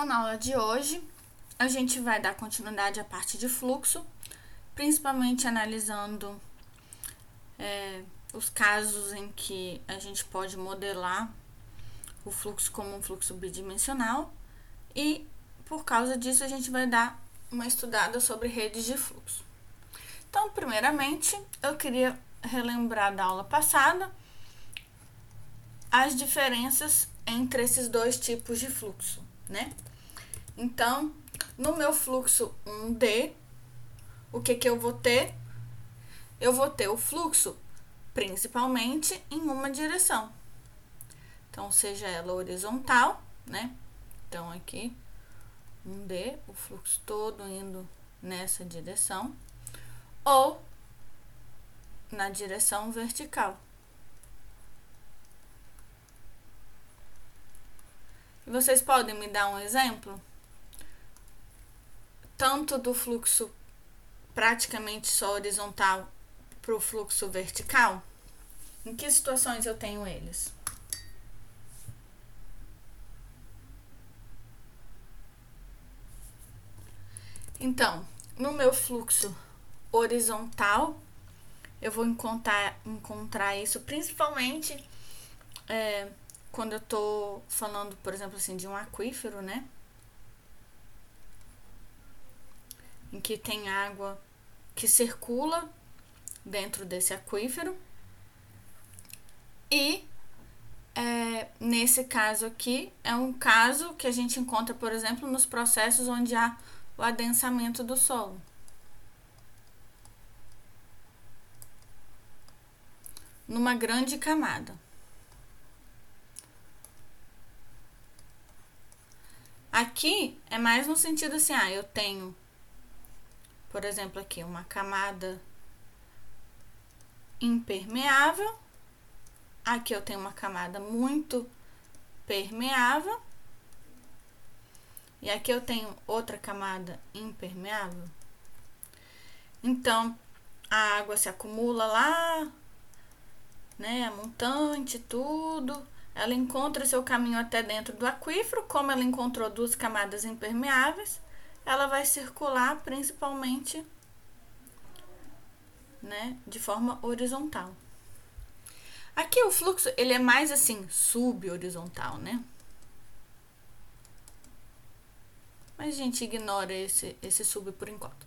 Então, na aula de hoje, a gente vai dar continuidade à parte de fluxo, principalmente analisando é, os casos em que a gente pode modelar o fluxo como um fluxo bidimensional e por causa disso a gente vai dar uma estudada sobre redes de fluxo. Então, primeiramente, eu queria relembrar da aula passada as diferenças entre esses dois tipos de fluxo, né? Então, no meu fluxo 1D, o que que eu vou ter? Eu vou ter o fluxo principalmente em uma direção. Então, seja ela horizontal, né? Então, aqui, um D, o fluxo todo indo nessa direção, ou na direção vertical. Vocês podem me dar um exemplo? Tanto do fluxo praticamente só horizontal para o fluxo vertical? Em que situações eu tenho eles? Então, no meu fluxo horizontal, eu vou encontrar, encontrar isso principalmente é, quando eu tô falando, por exemplo, assim, de um aquífero, né? Em que tem água que circula dentro desse aquífero. E é, nesse caso aqui, é um caso que a gente encontra, por exemplo, nos processos onde há o adensamento do solo. Numa grande camada. Aqui é mais no sentido assim, ah, eu tenho, por exemplo, aqui uma camada impermeável. Aqui eu tenho uma camada muito permeável. E aqui eu tenho outra camada impermeável. Então, a água se acumula lá, né, a montante, tudo. Ela encontra seu caminho até dentro do aquífero, como ela encontrou duas camadas impermeáveis, ela vai circular principalmente né, de forma horizontal. Aqui o fluxo, ele é mais assim, subhorizontal, né? Mas a gente ignora esse, esse sub por enquanto.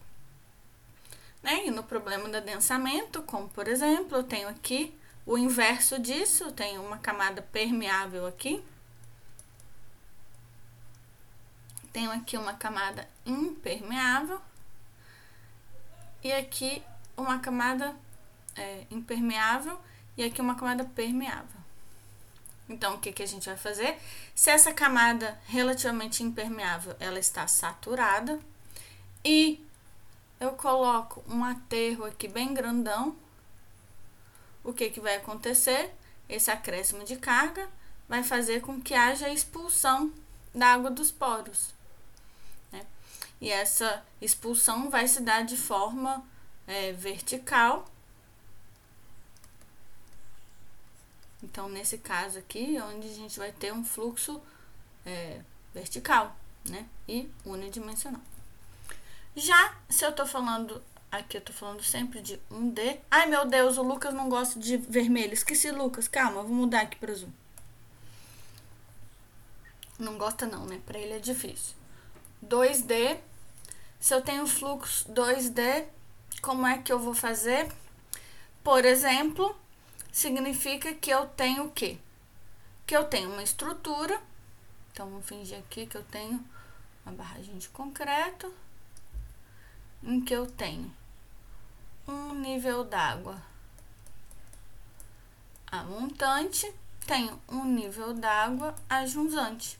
Né? E no problema do adensamento, como por exemplo, eu tenho aqui o inverso disso, tenho uma camada permeável aqui. Tenho aqui uma camada impermeável. E aqui uma camada é, impermeável e aqui uma camada permeável. Então, o que, que a gente vai fazer? Se essa camada relativamente impermeável, ela está saturada e eu coloco um aterro aqui bem grandão, o que, que vai acontecer? Esse acréscimo de carga vai fazer com que haja expulsão da água dos poros. Né? E essa expulsão vai se dar de forma é, vertical. Então, nesse caso aqui, onde a gente vai ter um fluxo é, vertical, né? E unidimensional. Já se eu tô falando, aqui eu tô falando sempre de 1D. Ai, meu Deus, o Lucas não gosta de vermelho. Esqueci, Lucas. Calma, vou mudar aqui para azul. Não gosta não, né? Para ele é difícil. 2D. Se eu tenho fluxo 2D, como é que eu vou fazer? Por exemplo, significa que eu tenho o quê? Que eu tenho uma estrutura. Então, vamos fingir aqui que eu tenho uma barragem de concreto em que eu tenho um nível d'água a montante, tenho um nível d'água a junzante.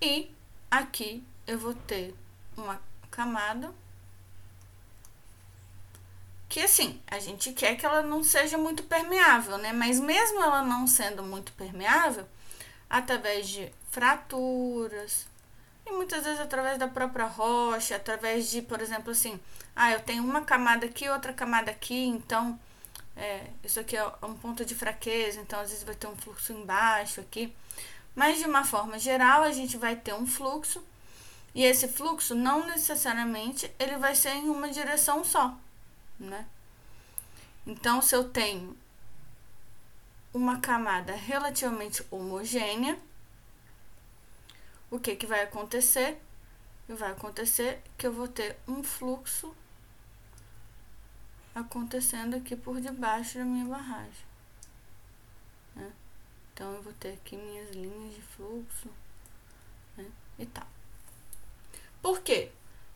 E aqui eu vou ter uma camada que assim, a gente quer que ela não seja muito permeável, né? Mas mesmo ela não sendo muito permeável, através de fraturas e muitas vezes através da própria rocha, através de, por exemplo, assim, ah, eu tenho uma camada aqui, outra camada aqui, então é, isso aqui é um ponto de fraqueza, então às vezes vai ter um fluxo embaixo aqui. Mas de uma forma geral, a gente vai ter um fluxo e esse fluxo não necessariamente ele vai ser em uma direção só, né? Então, se eu tenho uma camada relativamente homogênea, o que que vai acontecer? Vai acontecer que eu vou ter um fluxo acontecendo aqui por debaixo da minha barragem. Né? Então, eu vou ter aqui minhas linhas de fluxo né? e tal. Por quê?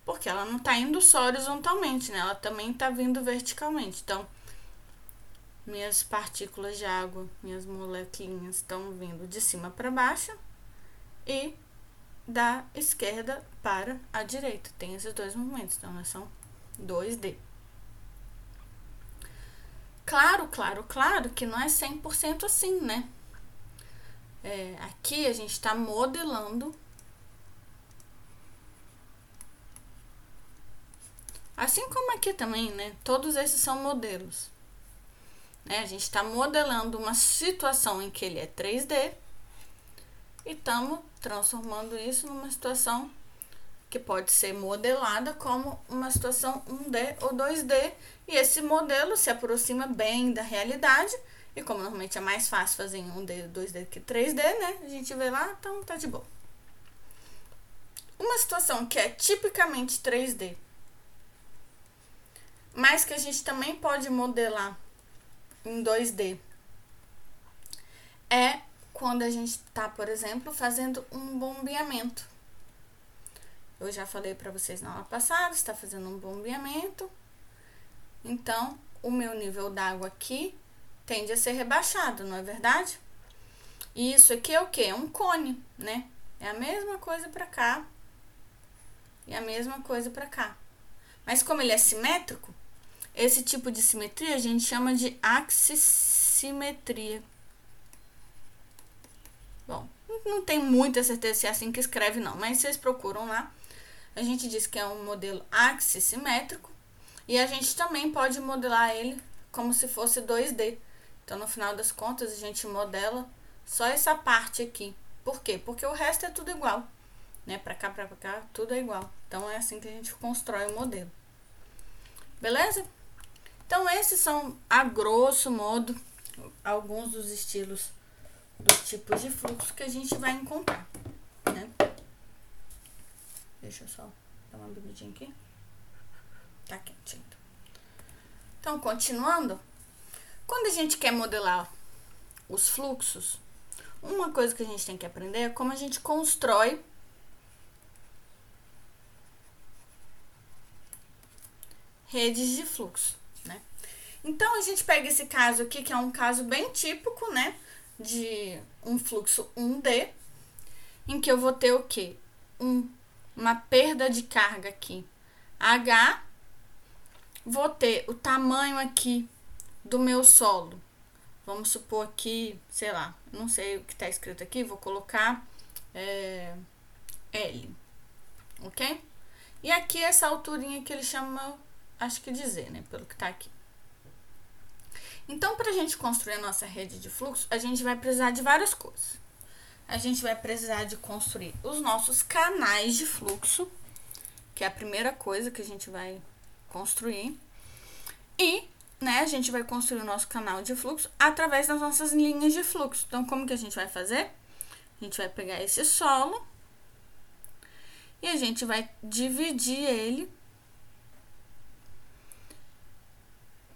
Porque ela não está indo só horizontalmente, né? Ela também está vindo verticalmente. Então, minhas partículas de água, minhas moléculas estão vindo de cima para baixo e da esquerda para a direita. Tem esses dois movimentos, então né, são 2D. Claro, claro, claro que não é 100% assim, né? É, aqui a gente está modelando. Assim como aqui também, né? Todos esses são modelos. Né? A gente está modelando uma situação em que ele é 3D e estamos transformando isso numa situação que pode ser modelada como uma situação 1D ou 2D, e esse modelo se aproxima bem da realidade, e como normalmente é mais fácil fazer em 1D, 2D que 3D, né? A gente vê lá, então tá de boa. Uma situação que é tipicamente 3D, mas que a gente também pode modelar em 2D é quando a gente está, por exemplo, fazendo um bombeamento. Eu já falei para vocês na aula passada, está fazendo um bombeamento. Então, o meu nível d'água aqui tende a ser rebaixado, não é verdade? E isso aqui é o que? É um cone, né? É a mesma coisa para cá e a mesma coisa para cá. Mas como ele é simétrico, esse tipo de simetria a gente chama de axissimetria. Não tem muita certeza se é assim que escreve não, mas vocês procuram lá a gente diz que é um modelo axissimétrico e a gente também pode modelar ele como se fosse 2D. Então, no final das contas, a gente modela só essa parte aqui. Por quê? Porque o resto é tudo igual. Né? Para cá, para cá, tudo é igual. Então, é assim que a gente constrói o modelo. Beleza? Então, esses são, a grosso modo, alguns dos estilos dos tipos de fluxo que a gente vai encontrar. Né? Deixa eu só dar uma bebidinha aqui. Tá quentinho. Então, continuando. Quando a gente quer modelar os fluxos, uma coisa que a gente tem que aprender é como a gente constrói redes de fluxo, né? Então, a gente pega esse caso aqui, que é um caso bem típico, né? De um fluxo 1D, em que eu vou ter o quê? Um uma perda de carga aqui. H, vou ter o tamanho aqui do meu solo. Vamos supor aqui, sei lá, não sei o que está escrito aqui, vou colocar é, L, ok? E aqui essa alturinha que ele chama, acho que dizer, né, pelo que está aqui. Então, para a gente construir a nossa rede de fluxo, a gente vai precisar de várias coisas a gente vai precisar de construir os nossos canais de fluxo, que é a primeira coisa que a gente vai construir. E, né, a gente vai construir o nosso canal de fluxo através das nossas linhas de fluxo. Então, como que a gente vai fazer? A gente vai pegar esse solo e a gente vai dividir ele.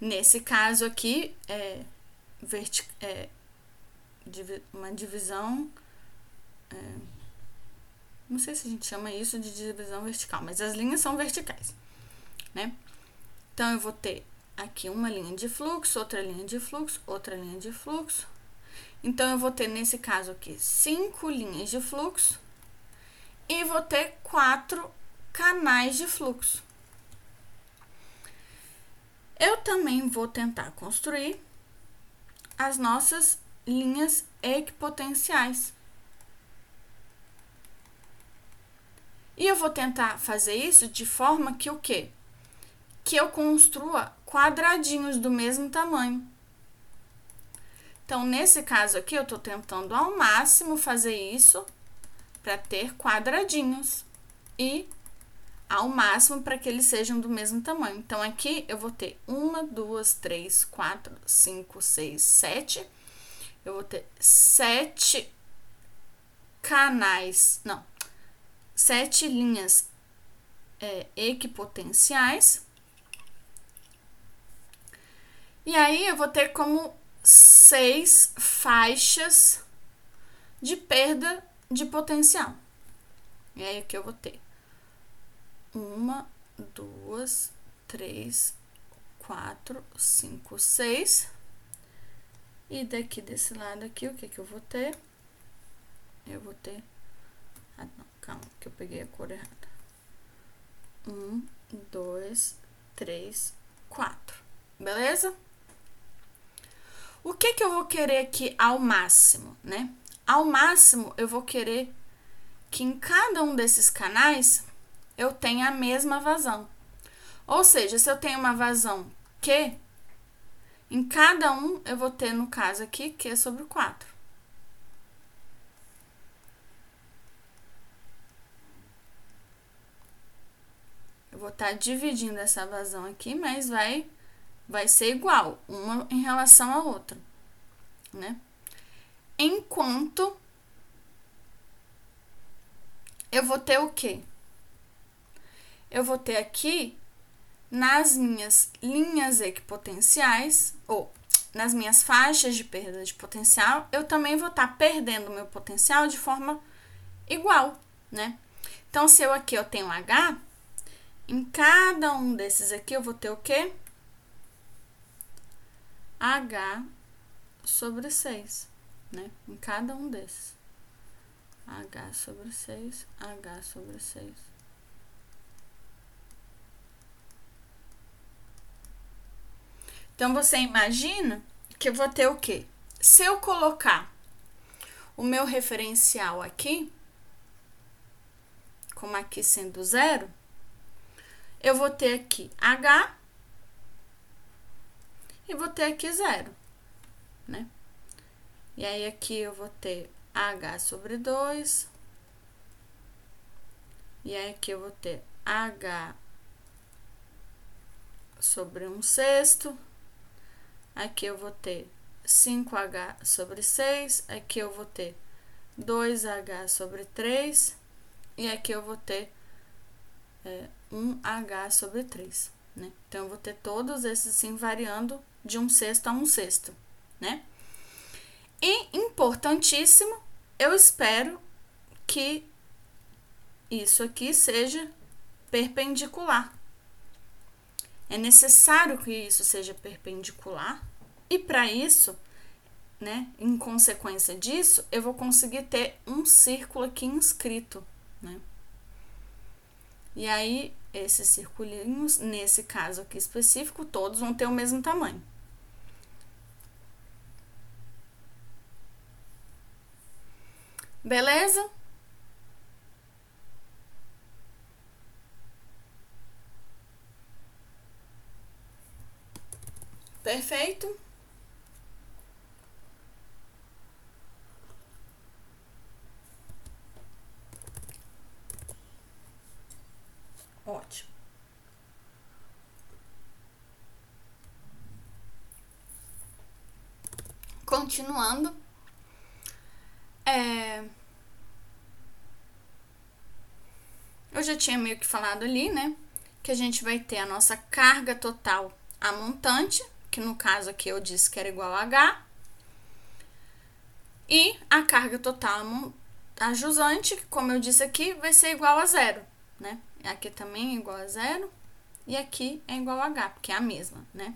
Nesse caso aqui, é, é uma divisão é, não sei se a gente chama isso de divisão vertical, mas as linhas são verticais, né? Então, eu vou ter aqui uma linha de fluxo, outra linha de fluxo, outra linha de fluxo. Então, eu vou ter, nesse caso aqui, cinco linhas de fluxo e vou ter quatro canais de fluxo. Eu também vou tentar construir as nossas linhas equipotenciais. E eu vou tentar fazer isso de forma que o quê? Que eu construa quadradinhos do mesmo tamanho. Então, nesse caso aqui, eu tô tentando ao máximo fazer isso para ter quadradinhos e ao máximo para que eles sejam do mesmo tamanho. Então, aqui eu vou ter uma, duas, três, quatro, cinco, seis, sete. Eu vou ter sete canais, não, sete linhas é, equipotenciais. E aí eu vou ter como seis faixas de perda de potencial. E aí aqui eu vou ter uma, duas, três, quatro, cinco, seis. E daqui desse lado aqui, o que que eu vou ter? Eu vou ter... Ah, não, calma, que eu peguei a cor errada. Um, dois, três, quatro. Beleza? O que que eu vou querer aqui ao máximo, né? Ao máximo, eu vou querer que em cada um desses canais eu tenha a mesma vazão. Ou seja, se eu tenho uma vazão Q, em cada um eu vou ter, no caso aqui, Q sobre 4. Eu vou estar tá dividindo essa vazão aqui, mas vai vai ser igual, uma em relação à outra, né? Enquanto eu vou ter o quê? Eu vou ter aqui nas minhas linhas equipotenciais, ou nas minhas faixas de perda de potencial, eu também vou estar tá perdendo meu potencial de forma igual, né? Então, se eu aqui eu tenho H, em cada um desses aqui eu vou ter o quê? H sobre 6, né? Em cada um desses. H sobre 6, H sobre 6. Então, você imagina que eu vou ter o quê? Se eu colocar o meu referencial aqui, como aqui sendo zero, eu vou ter aqui H e vou ter aqui zero, né? E aí, aqui eu vou ter H sobre 2. E aí, aqui eu vou ter H sobre 1 um sexto. Aqui eu vou ter 5H sobre 6. Aqui eu vou ter 2H sobre 3. E aqui eu vou ter é, 1H sobre 3, né? Então, eu vou ter todos esses assim variando de um sexto a um sexto, né? E importantíssimo, eu espero que isso aqui seja perpendicular. É necessário que isso seja perpendicular, e para isso, né, em consequência disso, eu vou conseguir ter um círculo aqui inscrito, né? E aí, esses circulinhos, nesse caso aqui específico, todos vão ter o mesmo tamanho. Beleza? Perfeito? Ótimo. Continuando, é... Eu já tinha meio que falado ali, né? Que a gente vai ter a nossa carga total a montante, que no caso aqui eu disse que era igual a H, e a carga total a jusante, que como eu disse aqui, vai ser igual a zero, né? Aqui também é igual a zero, e aqui é igual a H, porque é a mesma, né?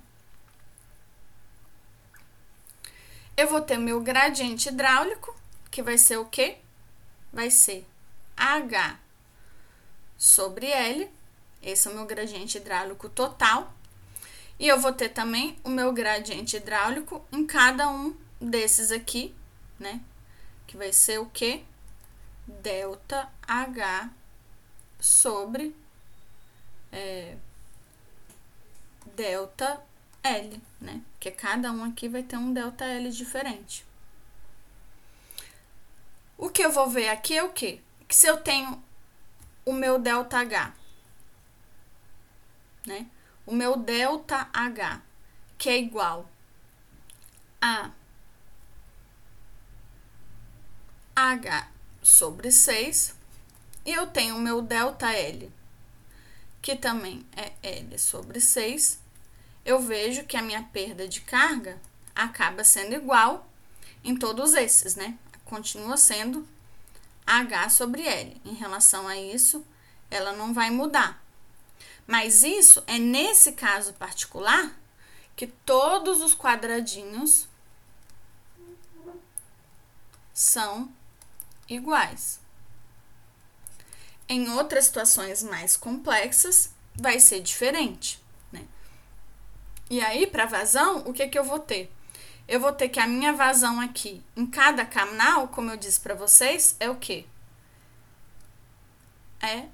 Eu vou ter meu gradiente hidráulico, que vai ser o quê? Vai ser H sobre L. Esse é o meu gradiente hidráulico total. E eu vou ter também o meu gradiente hidráulico em cada um desses aqui, né? Que vai ser o quê? Delta H sobre é, delta L, né? Porque cada um aqui vai ter um delta L diferente. O que eu vou ver aqui é o quê? Que se eu tenho o meu delta H, né? O meu delta H, que é igual a H sobre 6, e eu tenho o meu delta L, que também é L sobre 6, eu vejo que a minha perda de carga acaba sendo igual em todos esses, né? Continua sendo H sobre L. Em relação a isso, ela não vai mudar. Mas isso é nesse caso particular que todos os quadradinhos são iguais. Em outras situações mais complexas, vai ser diferente. E aí, para vazão, o que, que eu vou ter? Eu vou ter que a minha vazão aqui, em cada canal, como eu disse para vocês, é o quê? É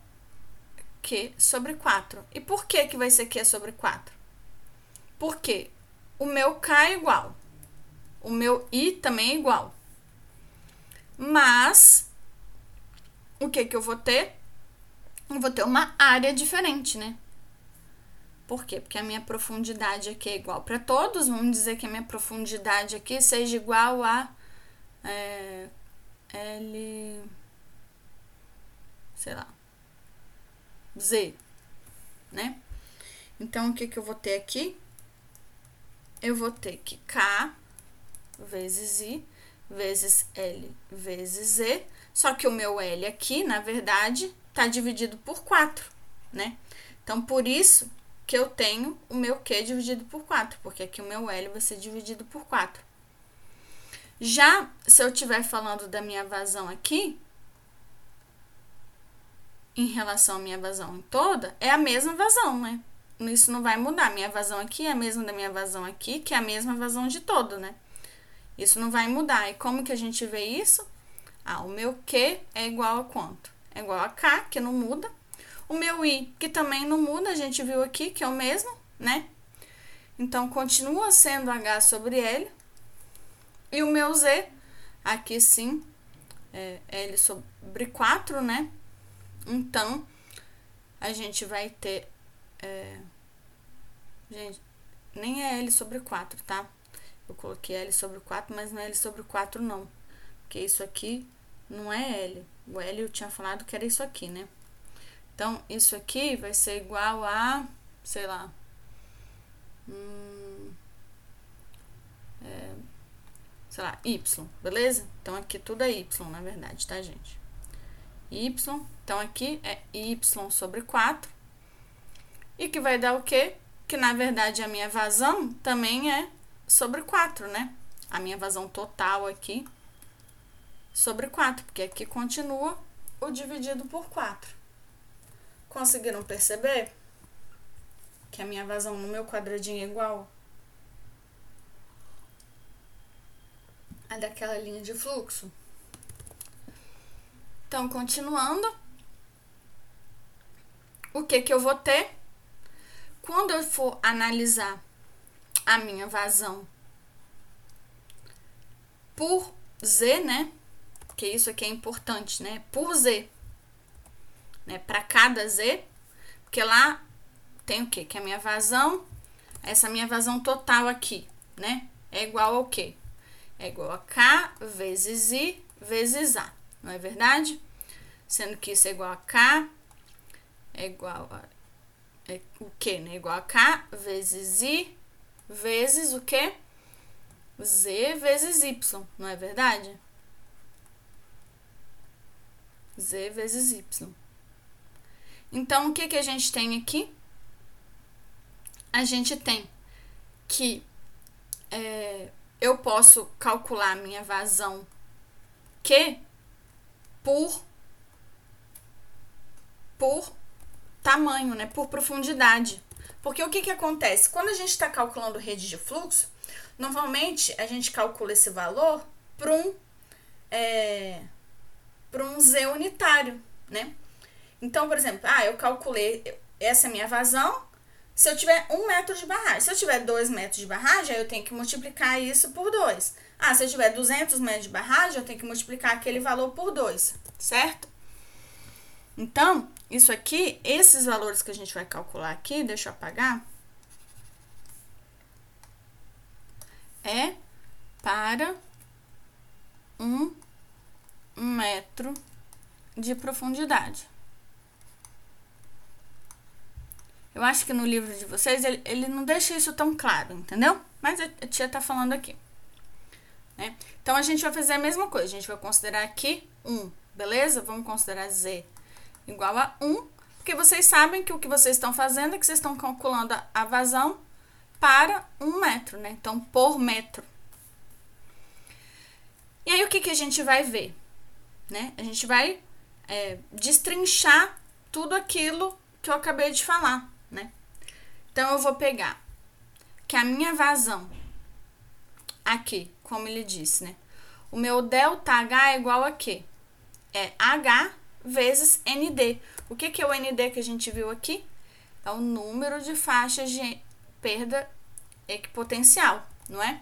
Q sobre 4. E por que, que vai ser Q sobre 4? Porque o meu K é igual. O meu I também é igual. Mas, o que, que eu vou ter? Eu vou ter uma área diferente, né? Por quê? Porque a minha profundidade aqui é igual para todos. Vamos dizer que a minha profundidade aqui seja igual a é, L. sei lá. Z, né? Então, o que, que eu vou ter aqui? Eu vou ter que K vezes I vezes L vezes Z. Só que o meu L aqui, na verdade, tá dividido por 4, né? Então, por isso que eu tenho o meu Q dividido por 4, porque aqui o meu L vai ser dividido por 4. Já se eu estiver falando da minha vazão aqui, em relação à minha vazão toda, é a mesma vazão, né? Isso não vai mudar. Minha vazão aqui é a mesma da minha vazão aqui, que é a mesma vazão de todo, né? Isso não vai mudar. E como que a gente vê isso? Ah, o meu Q é igual a quanto? É igual a K, que não muda, o meu i, que também não muda, a gente viu aqui que é o mesmo, né? Então, continua sendo h sobre L. E o meu z, aqui sim, é L sobre 4, né? Então, a gente vai ter... É, gente, nem é L sobre 4, tá? Eu coloquei L sobre 4, mas não é L sobre 4, não. Porque isso aqui não é L. O L eu tinha falado que era isso aqui, né? Então, isso aqui vai ser igual a, sei lá, hum, é, sei lá, y, beleza? Então, aqui tudo é y, na verdade, tá, gente? Y, então aqui é y sobre 4, e que vai dar o quê? Que, na verdade, a minha vazão também é sobre 4, né? A minha vazão total aqui sobre 4, porque aqui continua o dividido por 4. Conseguiram perceber? Que a minha vazão no meu quadradinho é igual a daquela linha de fluxo. Então, continuando, o que que eu vou ter? Quando eu for analisar a minha vazão por Z, né? Porque isso aqui é importante, né? Por Z né, para cada Z, porque lá tem o quê? Que a minha vazão, essa minha vazão total aqui, né, é igual ao quê? É igual a K vezes I vezes A, não é verdade? Sendo que isso é igual a K, é igual a é o que, né? Igual a K vezes I vezes o que? Z vezes Y, não é verdade? Z vezes Y. Então, o que, que a gente tem aqui? A gente tem que é, eu posso calcular minha vazão Q por, por tamanho, né? Por profundidade. Porque o que, que acontece? Quando a gente está calculando rede de fluxo, normalmente a gente calcula esse valor para um, é, um Z unitário, né? Então, por exemplo, ah, eu calculei essa minha vazão, se eu tiver um metro de barragem. Se eu tiver dois metros de barragem, eu tenho que multiplicar isso por dois. Ah, se eu tiver 200 metros de barragem, eu tenho que multiplicar aquele valor por dois, certo? Então, isso aqui, esses valores que a gente vai calcular aqui, deixa eu apagar, é para um metro de profundidade. Eu acho que no livro de vocês ele, ele não deixa isso tão claro, entendeu? Mas a tia tá falando aqui. Né? Então a gente vai fazer a mesma coisa. A gente vai considerar aqui 1, beleza? Vamos considerar z igual a 1, porque vocês sabem que o que vocês estão fazendo é que vocês estão calculando a vazão para um metro, né? Então, por metro. E aí, o que, que a gente vai ver? Né? A gente vai é, destrinchar tudo aquilo que eu acabei de falar, né? Então, eu vou pegar que a minha vazão aqui, como ele disse, né? O meu ΔH é igual a quê? É H vezes ND. O que, que é o ND que a gente viu aqui? É o número de faixas de perda equipotencial, não é?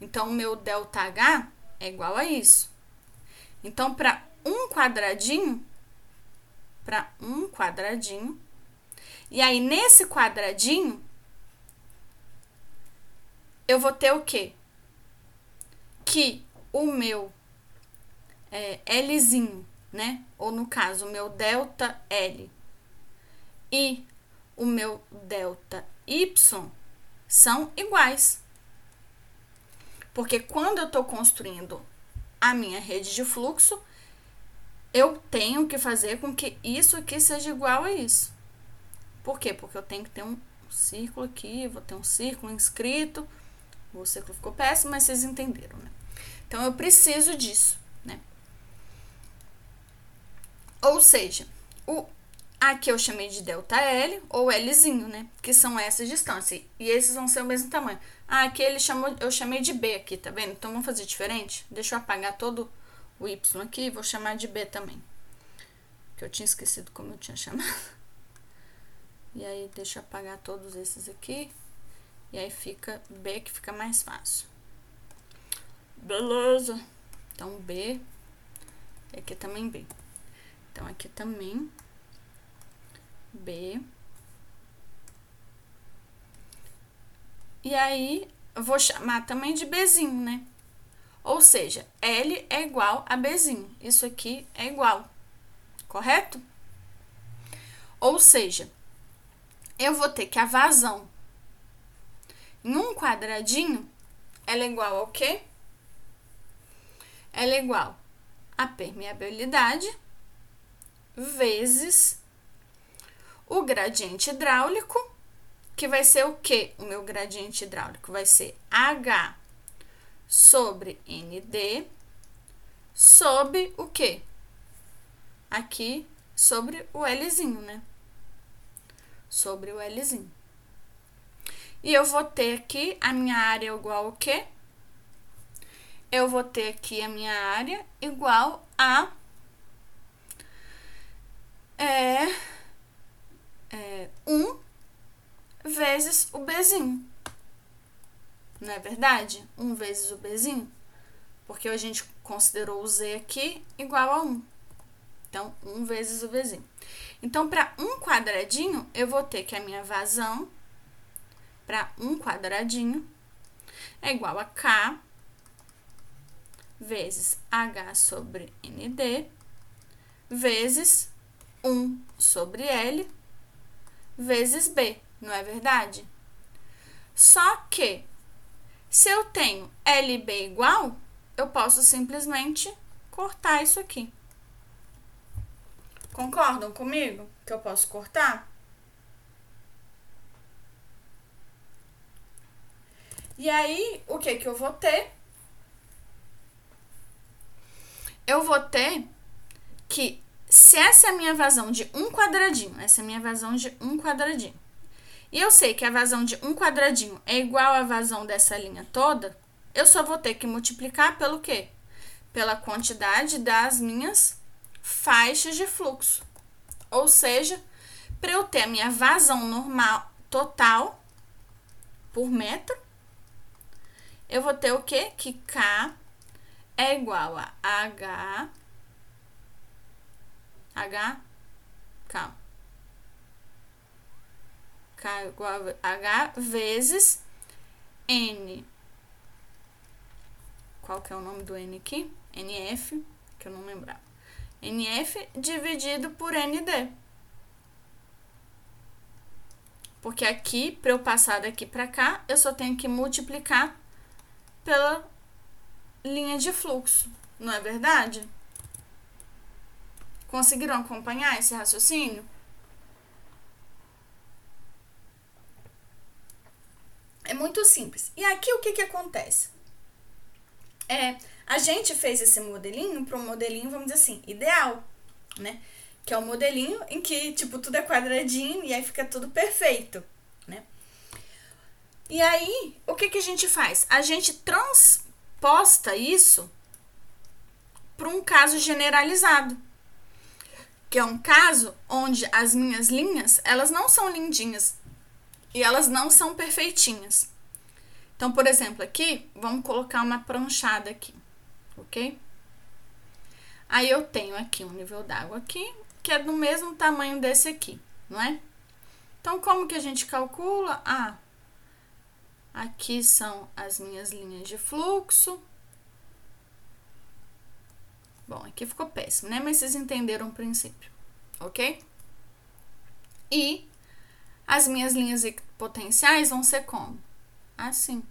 Então, o meu ΔH é igual a isso. Então, para um quadradinho, para um quadradinho, e aí nesse quadradinho, eu vou ter o quê? Que o meu é, Lzinho, né? Ou no caso, o meu delta L e o meu delta Y são iguais. Porque quando eu estou construindo a minha rede de fluxo, eu tenho que fazer com que isso aqui seja igual a isso. Por quê? Porque eu tenho que ter um círculo aqui, vou ter um círculo inscrito. O círculo ficou péssimo, mas vocês entenderam, né? Então, eu preciso disso, né? Ou seja, o, aqui eu chamei de delta L ou Lzinho, né? Que são essas distâncias. E esses vão ser o mesmo tamanho. Ah, aqui ele chamou, eu chamei de B aqui, tá vendo? Então, vamos fazer diferente? Deixa eu apagar todo o Y aqui e vou chamar de B também. Que eu tinha esquecido como eu tinha chamado. E aí, deixa eu apagar todos esses aqui. E aí, fica B, que fica mais fácil. Beleza. Então, B. E aqui também B. Então, aqui também B. E aí, eu vou chamar também de Bzinho, né? Ou seja, L é igual a Bzinho. Isso aqui é igual, correto? Ou seja, eu vou ter que a vazão em um quadradinho, ela é igual ao quê? Ela é igual a permeabilidade vezes o gradiente hidráulico, que vai ser o que? O meu gradiente hidráulico vai ser H sobre ND sobre o que? Aqui sobre o Lzinho, né? Sobre o Lzinho. E eu vou ter aqui a minha área igual ao quê? Eu vou ter aqui a minha área igual a é, é 1 vezes o Bzinho. Não é verdade? 1 vezes o Bzinho. Porque a gente considerou o Z aqui igual a 1. Então, 1 vezes o Bzinho. Então, para um quadradinho, eu vou ter que a minha vazão para um quadradinho é igual a K vezes H sobre ND vezes 1 sobre L vezes B, não é verdade? Só que, se eu tenho LB igual, eu posso simplesmente cortar isso aqui. Concordam comigo que eu posso cortar? E aí, o que que eu vou ter? Eu vou ter que se essa é a minha vazão de um quadradinho, essa é a minha vazão de um quadradinho, e eu sei que a vazão de um quadradinho é igual à vazão dessa linha toda, eu só vou ter que multiplicar pelo quê? Pela quantidade das minhas faixas de fluxo. Ou seja, para eu ter a minha vazão normal total por metro, eu vou ter o quê? Que K é igual a H, H, K é igual a H vezes N. Qual que é o nome do N aqui? NF, que eu não lembrava. NF dividido por ND. Porque aqui, para eu passar daqui para cá, eu só tenho que multiplicar pela linha de fluxo. Não é verdade? Conseguiram acompanhar esse raciocínio? É muito simples. E aqui o que, que acontece? É, a gente fez esse modelinho para um modelinho, vamos dizer assim, ideal, né? Que é um modelinho em que, tipo, tudo é quadradinho e aí fica tudo perfeito, né? E aí, o que, que a gente faz? A gente transposta isso para um caso generalizado. Que é um caso onde as minhas linhas, elas não são lindinhas e elas não são perfeitinhas. Então, por exemplo, aqui, vamos colocar uma pranchada aqui, ok? Aí eu tenho aqui um nível d'água aqui, que é do mesmo tamanho desse aqui, não é? Então, como que a gente calcula? Ah, aqui são as minhas linhas de fluxo. Bom, aqui ficou péssimo, né? Mas vocês entenderam o princípio, ok? E as minhas linhas potenciais vão ser como? Assim.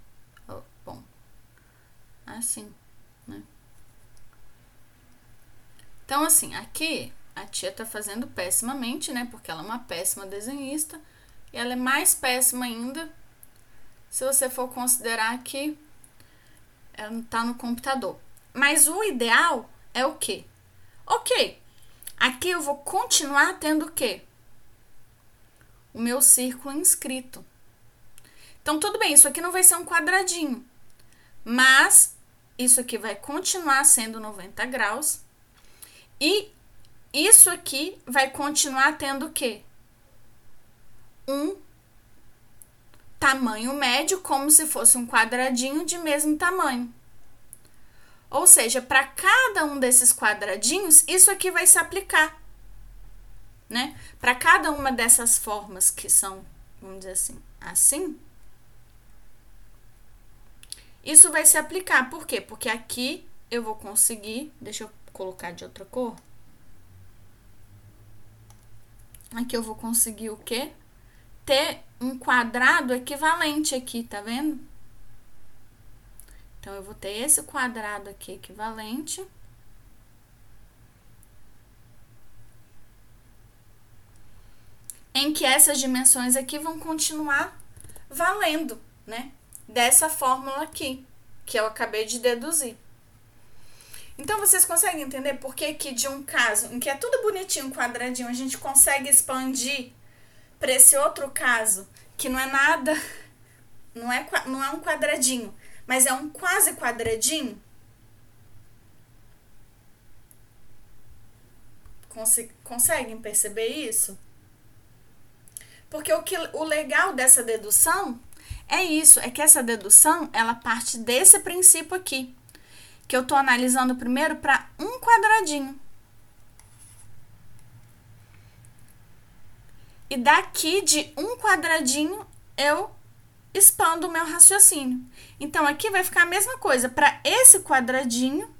Oh, bom. Assim, né? Então, assim, aqui a tia tá fazendo pessimamente, né? Porque ela é uma péssima desenhista. E ela é mais péssima ainda se você for considerar que ela tá no computador. Mas o ideal é o quê? Ok, aqui eu vou continuar tendo o quê? O meu círculo inscrito. Então, tudo bem, isso aqui não vai ser um quadradinho, mas isso aqui vai continuar sendo 90 graus e isso aqui vai continuar tendo o quê? Um tamanho médio, como se fosse um quadradinho de mesmo tamanho. Ou seja, para cada um desses quadradinhos, isso aqui vai se aplicar, né? Para cada uma dessas formas que são, vamos dizer assim, assim, isso vai se aplicar. Por quê? Porque aqui eu vou conseguir. Deixa eu colocar de outra cor. Aqui eu vou conseguir o quê? Ter um quadrado equivalente aqui, tá vendo? Então, eu vou ter esse quadrado aqui equivalente. Em que essas dimensões aqui vão continuar valendo, né? dessa fórmula aqui, que eu acabei de deduzir. Então, vocês conseguem entender por que, que de um caso em que é tudo bonitinho, quadradinho, a gente consegue expandir para esse outro caso, que não é nada, não é, não é um quadradinho, mas é um quase quadradinho? conseguem perceber isso? Porque o, que, o legal dessa dedução é isso, é que essa dedução, ela parte desse princípio aqui, que eu estou analisando primeiro para um quadradinho. E daqui de um quadradinho eu expando o meu raciocínio. Então aqui vai ficar a mesma coisa, para esse quadradinho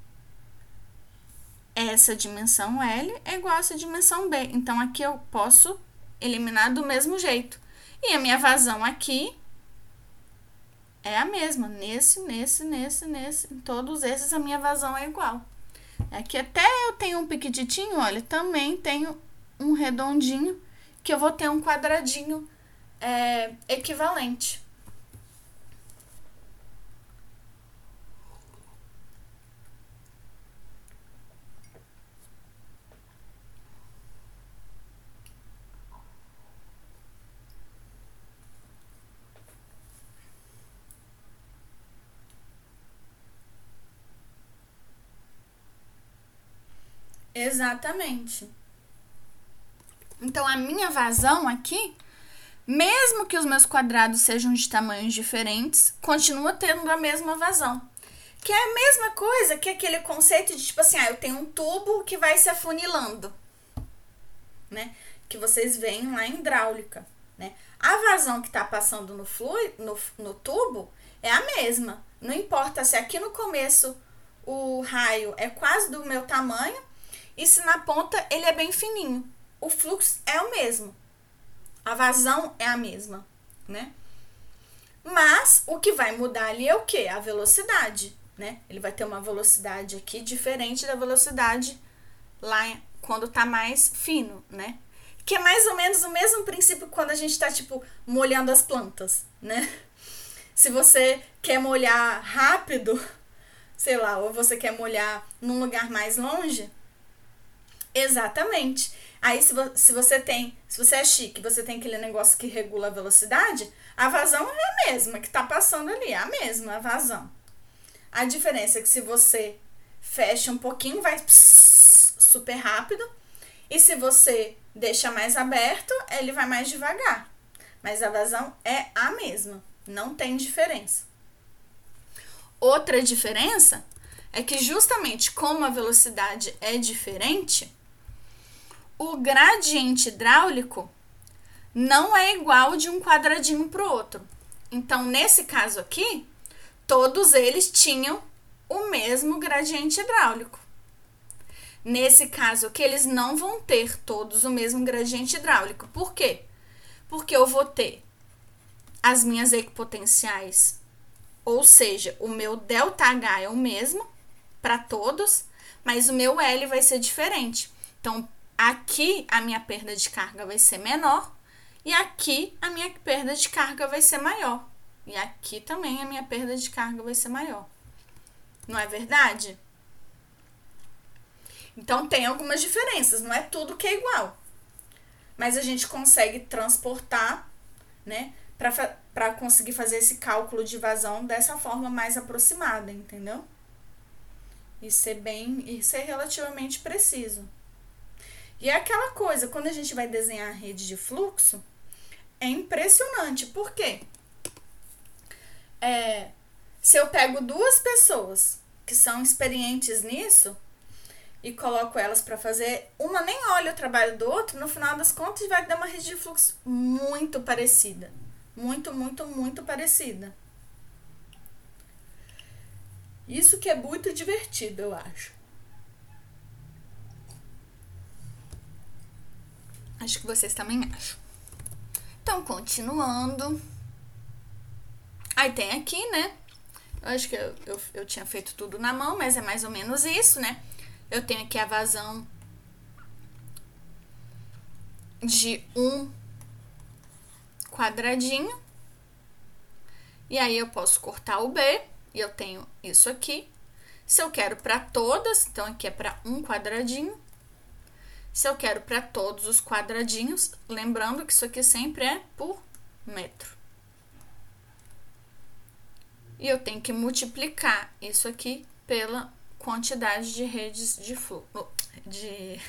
essa dimensão L é igual a essa dimensão B. Então aqui eu posso eliminar do mesmo jeito. E a minha vazão aqui é a mesma. Nesse, nesse, nesse, nesse. Em todos esses a minha vazão é igual. Aqui até eu tenho um piquititinho, olha, também tenho um redondinho que eu vou ter um quadradinho é, equivalente. Exatamente. Então, a minha vazão aqui mesmo que os meus quadrados sejam de tamanhos diferentes, continua tendo a mesma vazão. Que é a mesma coisa que aquele conceito de tipo assim, ah, eu tenho um tubo que vai se afunilando, né? Que vocês veem lá em hidráulica, né? A vazão que está passando no, fluido, no, no tubo é a mesma. Não importa se aqui no começo o raio é quase do meu tamanho e se na ponta ele é bem fininho. O fluxo é o mesmo. A vazão é a mesma, né? Mas o que vai mudar ali é o que? A velocidade, né? Ele vai ter uma velocidade aqui diferente da velocidade lá quando tá mais fino, né? Que é mais ou menos o mesmo princípio quando a gente tá, tipo, molhando as plantas, né? Se você quer molhar rápido, sei lá, ou você quer molhar num lugar mais longe, exatamente. Aí, se, vo se você tem, se você é chique, você tem aquele negócio que regula a velocidade, a vazão é a mesma que tá passando ali, é a mesma a vazão. A diferença é que se você fecha um pouquinho, vai pss, super rápido. E se você deixa mais aberto, ele vai mais devagar. Mas a vazão é a mesma, não tem diferença. Outra diferença é que justamente como a velocidade é diferente, o gradiente hidráulico não é igual de um quadradinho para o outro. Então, nesse caso aqui, todos eles tinham o mesmo gradiente hidráulico. Nesse caso aqui, eles não vão ter todos o mesmo gradiente hidráulico. Por quê? Porque eu vou ter as minhas equipotenciais, ou seja, o meu ΔH é o mesmo para todos, mas o meu L vai ser diferente. Então, Aqui a minha perda de carga vai ser menor e aqui a minha perda de carga vai ser maior. E aqui também a minha perda de carga vai ser maior. Não é verdade? Então tem algumas diferenças, não é tudo que é igual. Mas a gente consegue transportar, né, para conseguir fazer esse cálculo de vazão dessa forma mais aproximada, entendeu? E ser bem, e ser relativamente preciso. E é aquela coisa, quando a gente vai desenhar a rede de fluxo, é impressionante. Por quê? É, se eu pego duas pessoas que são experientes nisso e coloco elas para fazer, uma nem olha o trabalho do outro, no final das contas vai dar uma rede de fluxo muito parecida. Muito, muito, muito parecida. Isso que é muito divertido, eu acho. Acho que vocês também acham. Então, continuando. Aí tem aqui, né? Eu acho que eu, eu, eu tinha feito tudo na mão, mas é mais ou menos isso, né? Eu tenho aqui a vazão de um quadradinho. E aí eu posso cortar o B e eu tenho isso aqui. Se eu quero para todas, então aqui é para um quadradinho. Se eu quero para todos os quadradinhos, lembrando que isso aqui sempre é por metro. E eu tenho que multiplicar isso aqui pela quantidade de redes de fluxo, de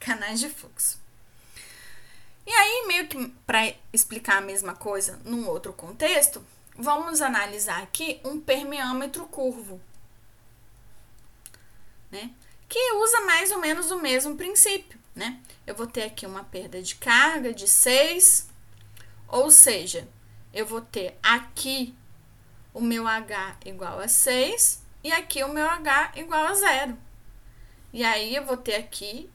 canais de fluxo. E aí, meio que para explicar a mesma coisa num outro contexto, vamos analisar aqui um permeâmetro curvo, né? Que usa mais ou menos o mesmo princípio né? Eu vou ter aqui uma perda de carga de 6, ou seja, eu vou ter aqui o meu H igual a 6 e aqui o meu H igual a zero. E aí eu vou ter aqui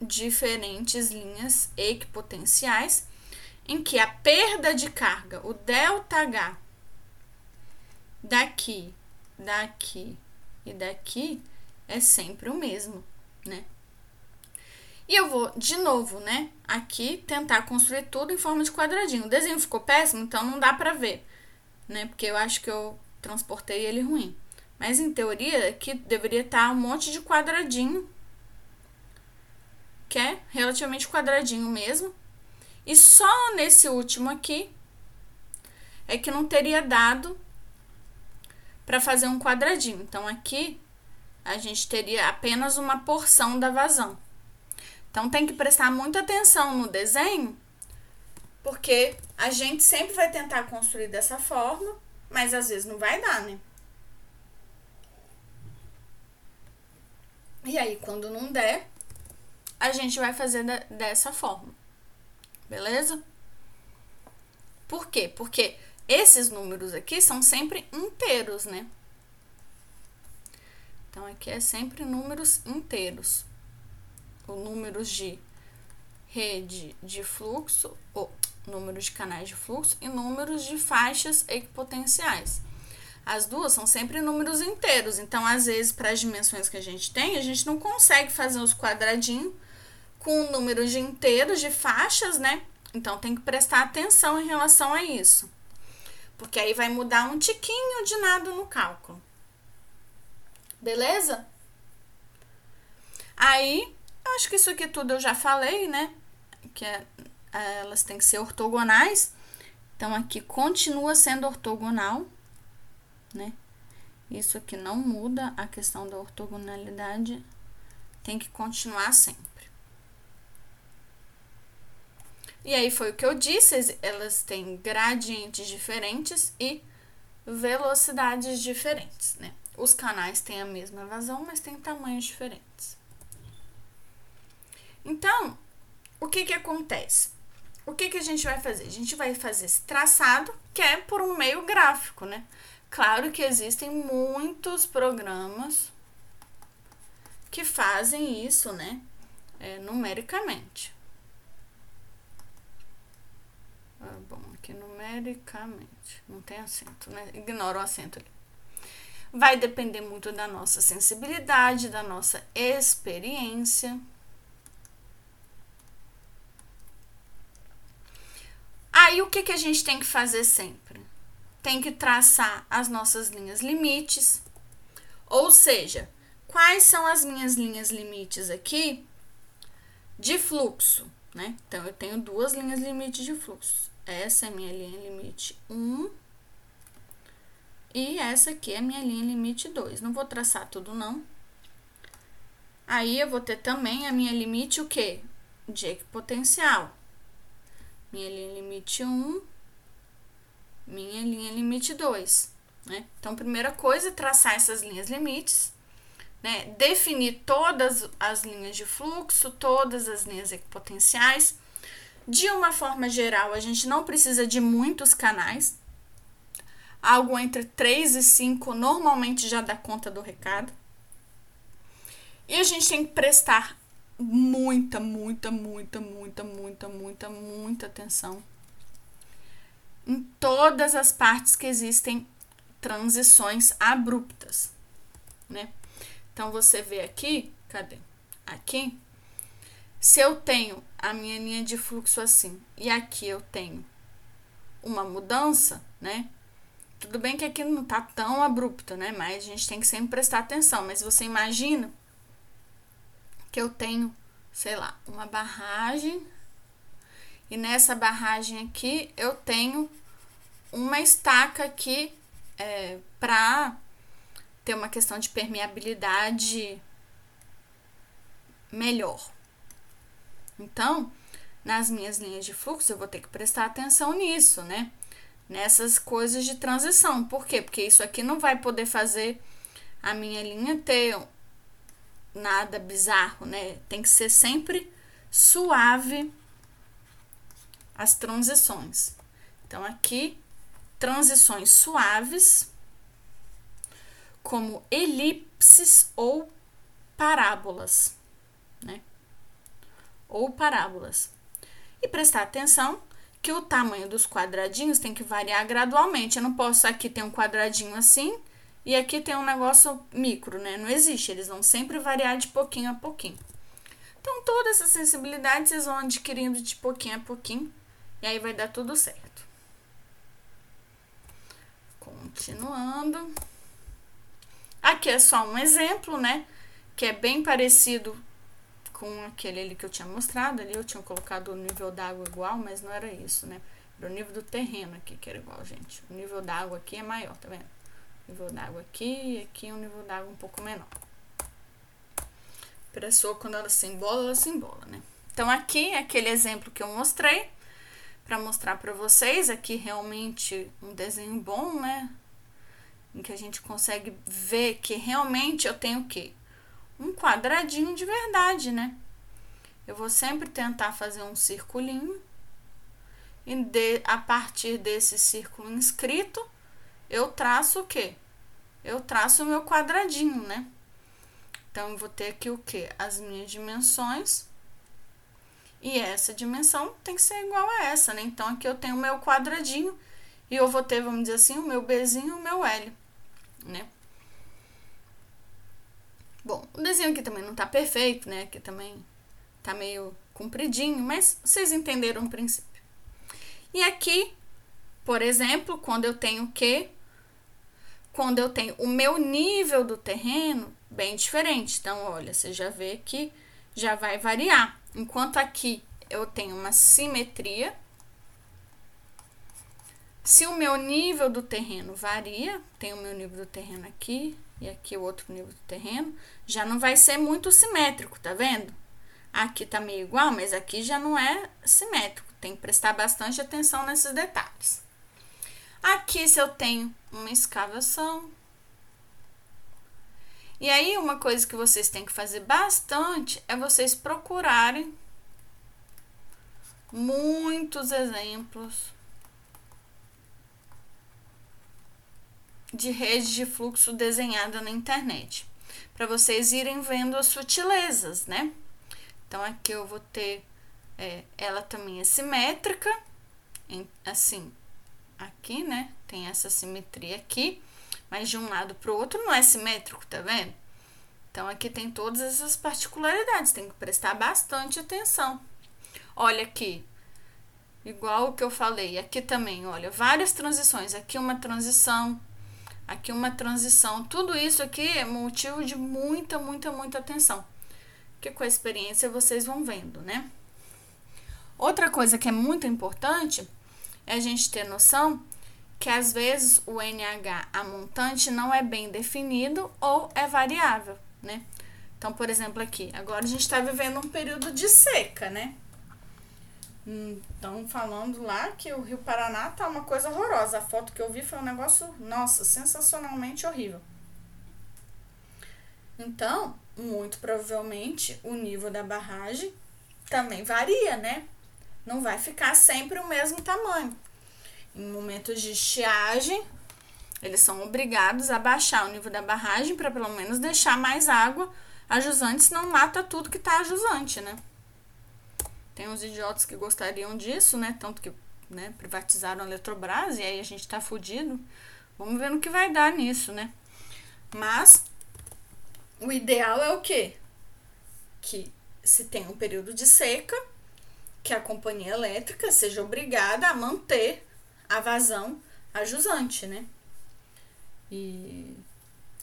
diferentes linhas equipotenciais em que a perda de carga, o ΔH, daqui, daqui e daqui é sempre o mesmo, né? E eu vou, de novo, né, aqui tentar construir tudo em forma de quadradinho. O desenho ficou péssimo, então não dá pra ver, né, porque eu acho que eu transportei ele ruim. Mas em teoria, aqui deveria estar um monte de quadradinho, que é relativamente quadradinho mesmo. E só nesse último aqui é que não teria dado para fazer um quadradinho. Então aqui a gente teria apenas uma porção da vazão. Então tem que prestar muita atenção no desenho Porque a gente sempre vai tentar construir dessa forma, mas às vezes não vai dar, né? E aí, quando não der, a gente vai fazer dessa forma. Beleza? Por quê? Porque esses números aqui são sempre inteiros, né? Então, aqui é sempre números inteiros. O números de rede de fluxo, ou números de canais de fluxo e números de faixas equipotenciais. As duas são sempre números inteiros, então às vezes para as dimensões que a gente tem, a gente não consegue fazer os quadradinhos com números de inteiros de faixas, né? Então tem que prestar atenção em relação a isso. Porque aí vai mudar um tiquinho de nada no cálculo. Beleza? Aí, eu acho que isso aqui tudo eu já falei, né? Que é, elas têm que ser ortogonais. Então, aqui continua sendo ortogonal né? Isso aqui não muda a questão da ortogonalidade, tem que continuar sempre. E aí foi o que eu disse, elas têm gradientes diferentes e velocidades diferentes, né? Os canais têm a mesma vazão, mas têm tamanhos diferentes. Então, o que que acontece? O que que a gente vai fazer? A gente vai fazer esse traçado, que é por um meio gráfico, né? Claro que existem muitos programas que fazem isso, né? É, numericamente. Ah, bom, aqui numericamente. Não tem acento, né? Ignora o acento ali. Vai depender muito da nossa sensibilidade, da nossa experiência. Aí, o que, que a gente tem que fazer sempre? tem que traçar as nossas linhas limites. Ou seja, quais são as minhas linhas limites aqui de fluxo, né? Então, eu tenho duas linhas limites de fluxo. Essa é minha linha limite 1 e essa aqui é minha linha limite 2. Não vou traçar tudo, não. Aí, eu vou ter também a minha limite o quê? De equipotencial. Minha linha limite 1 minha linha limite 2. Né? Então, primeira coisa é traçar essas linhas limites, né? definir todas as linhas de fluxo, todas as linhas equipotenciais. De uma forma geral, a gente não precisa de muitos canais. Algo entre 3 e 5 normalmente já dá conta do recado. E a gente tem que prestar muita, muita, muita, muita, muita, muita, muita atenção em todas as partes que existem transições abruptas, né? Então você vê aqui, cadê? Aqui, se eu tenho a minha linha de fluxo assim e aqui eu tenho uma mudança, né? Tudo bem que aqui não tá tão abrupta, né? Mas a gente tem que sempre prestar atenção. Mas você imagina que eu tenho, sei lá, uma barragem e nessa barragem aqui eu tenho uma estaca aqui é, para ter uma questão de permeabilidade melhor. Então, nas minhas linhas de fluxo, eu vou ter que prestar atenção nisso, né? Nessas coisas de transição. Por quê? Porque isso aqui não vai poder fazer a minha linha ter nada bizarro, né? Tem que ser sempre suave as transições. Então, aqui, transições suaves, como elipses ou parábolas, né? Ou parábolas. E prestar atenção que o tamanho dos quadradinhos tem que variar gradualmente. Eu não posso aqui ter um quadradinho assim e aqui tem um negócio micro, né? Não existe, eles vão sempre variar de pouquinho a pouquinho. Então, toda essa sensibilidade vocês vão adquirindo de pouquinho a pouquinho e aí vai dar tudo certo. Continuando. Aqui é só um exemplo, né? Que é bem parecido com aquele ali que eu tinha mostrado. Ali eu tinha colocado o nível d'água igual, mas não era isso, né? Era o nível do terreno aqui que era igual, gente. O nível d'água aqui é maior, tá vendo? Nível d'água aqui e aqui um nível d'água um pouco menor. A pessoa, quando ela se embola, ela se embola, né? Então, aqui é aquele exemplo que eu mostrei para mostrar para vocês aqui realmente um desenho bom, né? Em que a gente consegue ver que realmente eu tenho o quê? Um quadradinho de verdade, né? Eu vou sempre tentar fazer um circulinho e de, a partir desse círculo inscrito, eu traço o quê? Eu traço o meu quadradinho, né? Então, eu vou ter aqui o quê? As minhas dimensões e essa dimensão tem que ser igual a essa, né? Então, aqui eu tenho o meu quadradinho e eu vou ter, vamos dizer assim, o meu Bzinho e o meu L, né? Bom, o desenho aqui também não tá perfeito, né? Aqui também tá meio compridinho, mas vocês entenderam o princípio. E aqui, por exemplo, quando eu tenho o quê? Quando eu tenho o meu nível do terreno bem diferente. Então, olha, você já vê que já vai variar. Enquanto aqui eu tenho uma simetria, se o meu nível do terreno varia, tem o meu nível do terreno aqui e aqui o outro nível do terreno, já não vai ser muito simétrico, tá vendo? Aqui tá meio igual, mas aqui já não é simétrico. Tem que prestar bastante atenção nesses detalhes. Aqui, se eu tenho uma escavação, e aí, uma coisa que vocês têm que fazer bastante é vocês procurarem muitos exemplos de rede de fluxo desenhada na internet, para vocês irem vendo as sutilezas, né? Então, aqui eu vou ter, é, ela também é simétrica, assim, aqui, né? Tem essa simetria aqui mas de um lado para o outro não é simétrico, tá vendo? Então aqui tem todas essas particularidades, tem que prestar bastante atenção. Olha aqui, igual o que eu falei, aqui também, olha, várias transições, aqui uma transição, aqui uma transição, tudo isso aqui é motivo de muita, muita, muita atenção. Que com a experiência vocês vão vendo, né? Outra coisa que é muito importante é a gente ter noção que às vezes o NH, a montante, não é bem definido ou é variável, né? Então, por exemplo, aqui, agora a gente está vivendo um período de seca, né? Então, falando lá que o Rio Paraná tá uma coisa horrorosa. A foto que eu vi foi um negócio, nossa, sensacionalmente horrível. Então, muito provavelmente o nível da barragem também varia, né? Não vai ficar sempre o mesmo tamanho. Em momentos de estiagem, eles são obrigados a baixar o nível da barragem para pelo menos deixar mais água a jusante, senão mata tudo que está a jusante, né? Tem uns idiotas que gostariam disso, né? Tanto que né, privatizaram a Eletrobras e aí a gente tá fudido. Vamos ver no que vai dar nisso, né? Mas o ideal é o quê? Que se tem um período de seca, que a companhia elétrica seja obrigada a manter a vazão a jusante, né? E,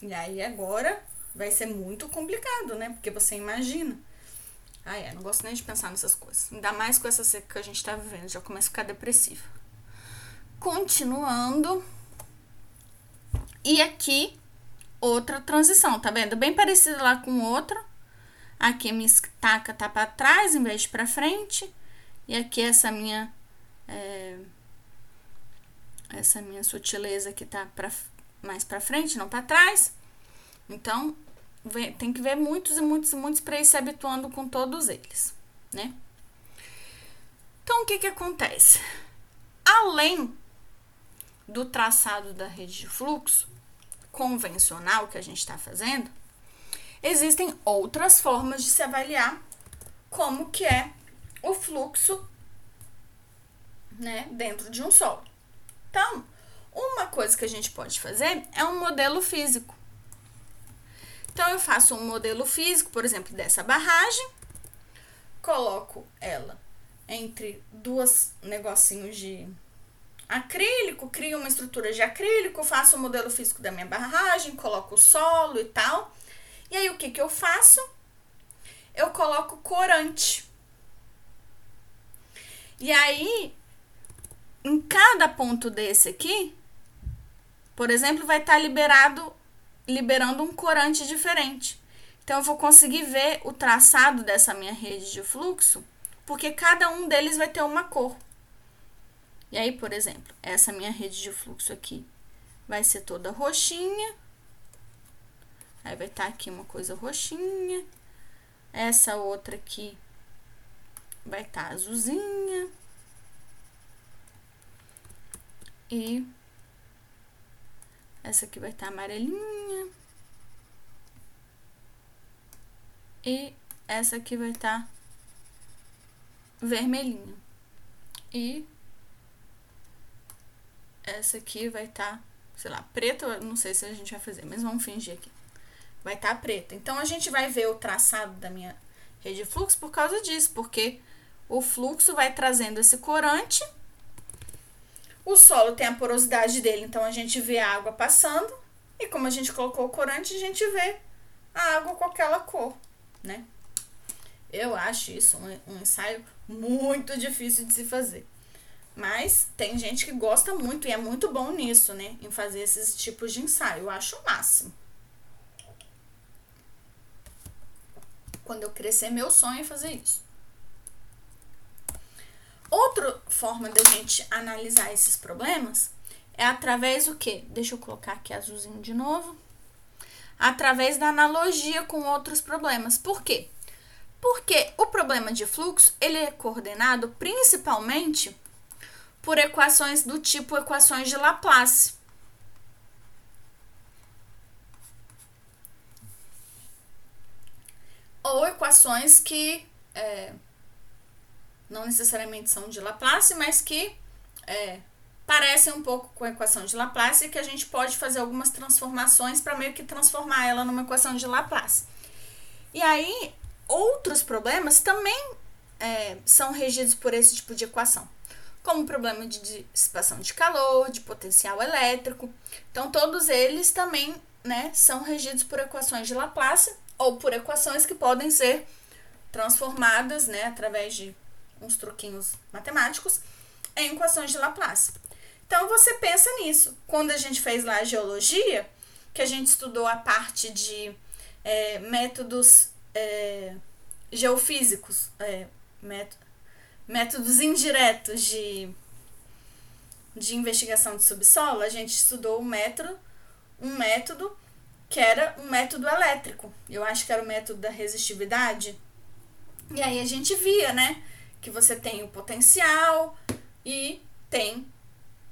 e aí agora vai ser muito complicado, né? Porque você imagina. Ah, é, não gosto nem de pensar nessas coisas. Ainda mais com essa seca que a gente tá vivendo, já começa a ficar depressiva. Continuando. E aqui, outra transição, tá vendo? Bem parecida lá com outra. Aqui a minha estaca tá para trás em vez de para frente. E aqui essa minha é, essa minha sutileza que tá pra, mais para frente, não para trás. Então, tem que ver muitos e muitos e muitos para ir se habituando com todos eles, né? Então, o que que acontece? Além do traçado da rede de fluxo convencional que a gente está fazendo, existem outras formas de se avaliar como que é o fluxo né, dentro de um solo. Então, uma coisa que a gente pode fazer é um modelo físico. Então, eu faço um modelo físico, por exemplo, dessa barragem, coloco ela entre duas negocinhos de acrílico, crio uma estrutura de acrílico, faço o modelo físico da minha barragem, coloco o solo e tal. E aí, o que, que eu faço? Eu coloco corante. E aí, em cada ponto desse aqui, por exemplo, vai estar tá liberado, liberando um corante diferente. Então, eu vou conseguir ver o traçado dessa minha rede de fluxo, porque cada um deles vai ter uma cor. E aí, por exemplo, essa minha rede de fluxo aqui vai ser toda roxinha. Aí vai estar tá aqui uma coisa roxinha. Essa outra aqui vai estar tá azulzinha. E essa aqui vai estar tá amarelinha. E essa aqui vai estar tá vermelhinha. E essa aqui vai estar, tá, sei lá, preta, não sei se a gente vai fazer, mas vamos fingir aqui. Vai estar tá preta. Então, a gente vai ver o traçado da minha rede de fluxo por causa disso, porque o fluxo vai trazendo esse corante. O solo tem a porosidade dele, então a gente vê a água passando. E como a gente colocou o corante, a gente vê a água com aquela cor, né? Eu acho isso um, um ensaio muito difícil de se fazer. Mas tem gente que gosta muito e é muito bom nisso, né? Em fazer esses tipos de ensaio. Eu acho o máximo. Quando eu crescer, meu sonho é fazer isso. Outra forma da gente analisar esses problemas é através do quê? Deixa eu colocar aqui azulzinho de novo. Através da analogia com outros problemas. Por quê? Porque o problema de fluxo, ele é coordenado principalmente por equações do tipo equações de Laplace. Ou equações que é, não necessariamente são de Laplace, mas que é, parecem um pouco com a equação de Laplace e que a gente pode fazer algumas transformações para meio que transformar ela numa equação de Laplace. E aí, outros problemas também é, são regidos por esse tipo de equação, como o problema de dissipação de calor, de potencial elétrico. Então, todos eles também né, são regidos por equações de Laplace ou por equações que podem ser transformadas né, através de uns truquinhos matemáticos em equações de Laplace. Então, você pensa nisso. Quando a gente fez lá a geologia, que a gente estudou a parte de é, métodos é, geofísicos, é, métodos indiretos de, de investigação de subsolo, a gente estudou um método, um método que era um método elétrico. Eu acho que era o método da resistividade. E aí a gente via, né, que você tem o potencial e tem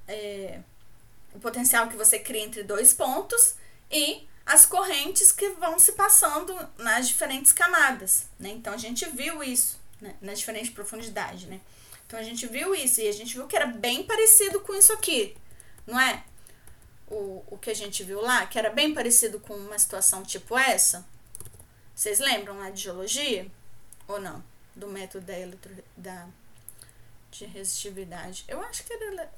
é, o potencial que você cria entre dois pontos e as correntes que vão se passando nas diferentes camadas, né? Então a gente viu isso, né? nas diferentes profundidades, né? Então a gente viu isso e a gente viu que era bem parecido com isso aqui, não é? O, o que a gente viu lá, que era bem parecido com uma situação tipo essa. Vocês lembram lá de geologia? Ou não? Do método da, eletro, da de resistividade. Eu acho que era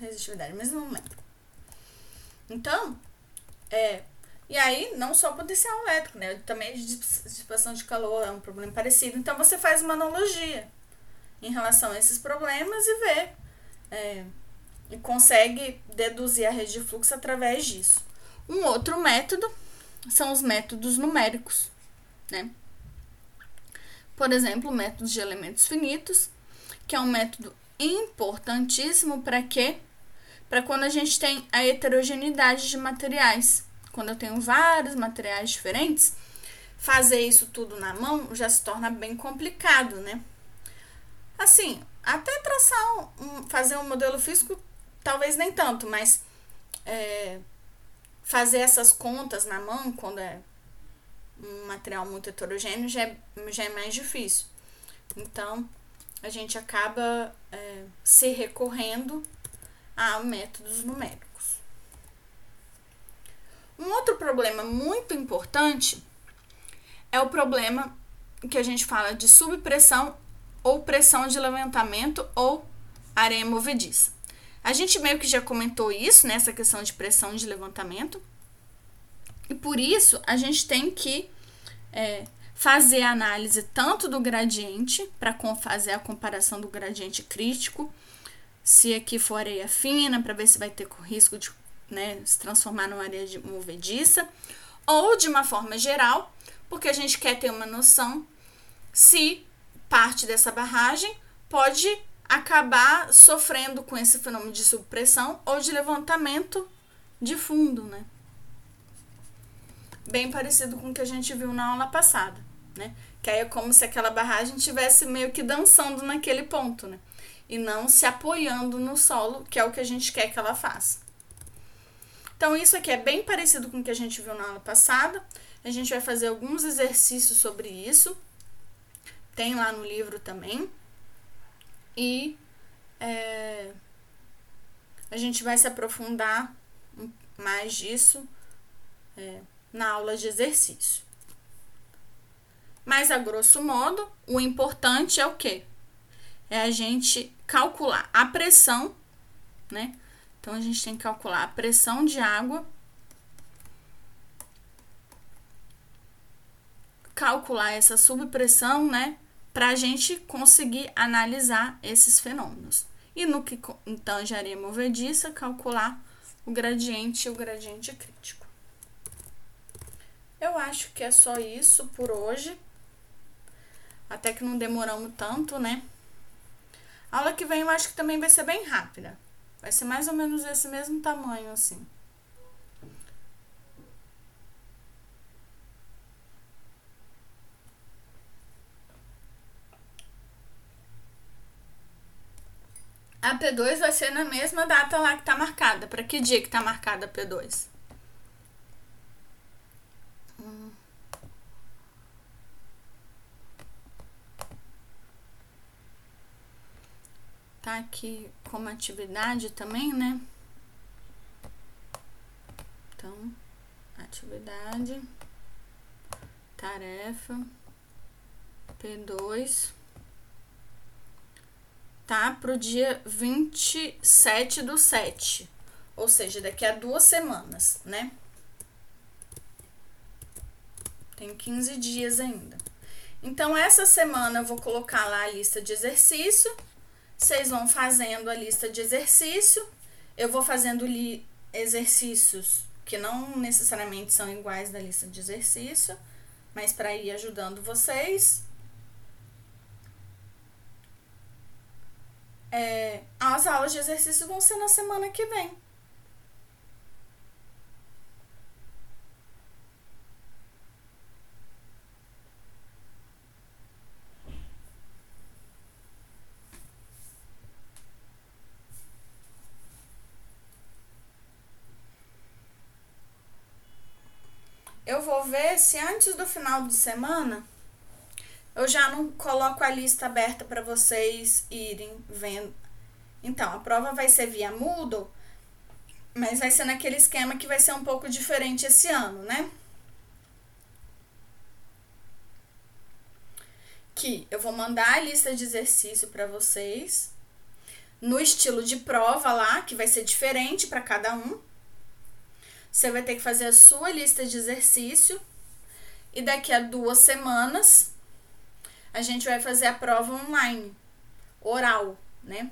resistividade, mas não lembro. Então, é, e aí, não só potencial elétrico, né? Também de dissipação de calor é um problema parecido. Então, você faz uma analogia em relação a esses problemas e vê. É, e consegue deduzir a rede de fluxo através disso. Um outro método são os métodos numéricos, né? Por exemplo, o método de elementos finitos, que é um método importantíssimo para quê? Para quando a gente tem a heterogeneidade de materiais quando eu tenho vários materiais diferentes, fazer isso tudo na mão já se torna bem complicado, né? Assim, até traçar um, fazer um modelo físico, talvez nem tanto, mas é, fazer essas contas na mão, quando é um material muito heterogêneo, já é, já é mais difícil. Então, a gente acaba é, se recorrendo a métodos numéricos. Um outro problema muito importante é o problema que a gente fala de subpressão ou pressão de levantamento ou areia movediça. A gente meio que já comentou isso, nessa né, questão de pressão de levantamento. E por isso a gente tem que é, fazer a análise tanto do gradiente, para fazer a comparação do gradiente crítico, se aqui for areia fina, para ver se vai ter risco de né, se transformar numa areia de movediça, ou de uma forma geral, porque a gente quer ter uma noção se parte dessa barragem pode acabar sofrendo com esse fenômeno de subpressão ou de levantamento de fundo, né? Bem parecido com o que a gente viu na aula passada, né? Que aí é como se aquela barragem estivesse meio que dançando naquele ponto, né? E não se apoiando no solo, que é o que a gente quer que ela faça. Então, isso aqui é bem parecido com o que a gente viu na aula passada. A gente vai fazer alguns exercícios sobre isso. Tem lá no livro também. E é, a gente vai se aprofundar mais disso é, na aula de exercício. Mas a grosso modo, o importante é o quê? É a gente calcular a pressão, né? Então a gente tem que calcular a pressão de água, calcular essa subpressão, né? Para a gente conseguir analisar esses fenômenos. E no que tange areia movediça, calcular o gradiente e o gradiente crítico. Eu acho que é só isso por hoje. Até que não demoramos tanto, né? A aula que vem eu acho que também vai ser bem rápida. Vai ser mais ou menos esse mesmo tamanho, assim. A P2 vai ser na mesma data lá que tá marcada. Para que dia que tá marcada a P2? Tá aqui como atividade também, né? Então, atividade, tarefa, P2 tá? Pro dia 27 do 7. Ou seja, daqui a duas semanas, né? Tem 15 dias ainda. Então, essa semana eu vou colocar lá a lista de exercício. Vocês vão fazendo a lista de exercício. Eu vou fazendo exercícios que não necessariamente são iguais da lista de exercício, mas para ir ajudando vocês. É, as aulas de exercício vão ser na semana que vem. Eu vou ver se antes do final de semana eu já não coloco a lista aberta para vocês irem vendo. Então, a prova vai ser via Moodle, mas vai ser naquele esquema que vai ser um pouco diferente esse ano, né? Que eu vou mandar a lista de exercício para vocês no estilo de prova lá, que vai ser diferente para cada um. Você vai ter que fazer a sua lista de exercício e daqui a duas semanas a gente vai fazer a prova online, oral, né?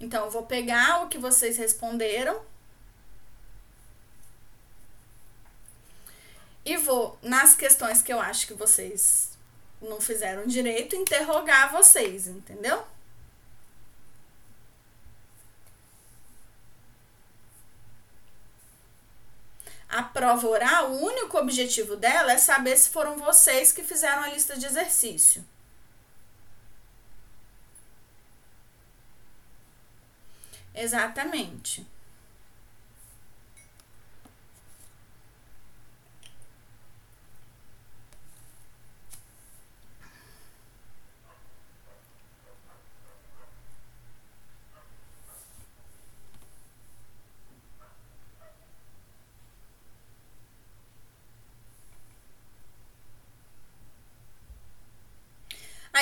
Então, eu vou pegar o que vocês responderam e vou, nas questões que eu acho que vocês não fizeram direito, interrogar vocês, entendeu? A prova oral, o único objetivo dela é saber se foram vocês que fizeram a lista de exercício. Exatamente.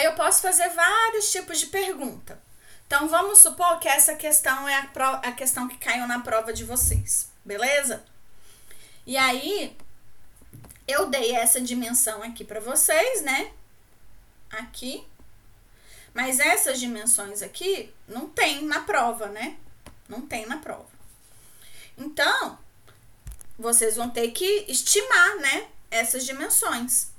Aí eu posso fazer vários tipos de pergunta. Então vamos supor que essa questão é a, pro, a questão que caiu na prova de vocês, beleza? E aí eu dei essa dimensão aqui para vocês, né? Aqui. Mas essas dimensões aqui não tem na prova, né? Não tem na prova. Então, vocês vão ter que estimar, né? Essas dimensões.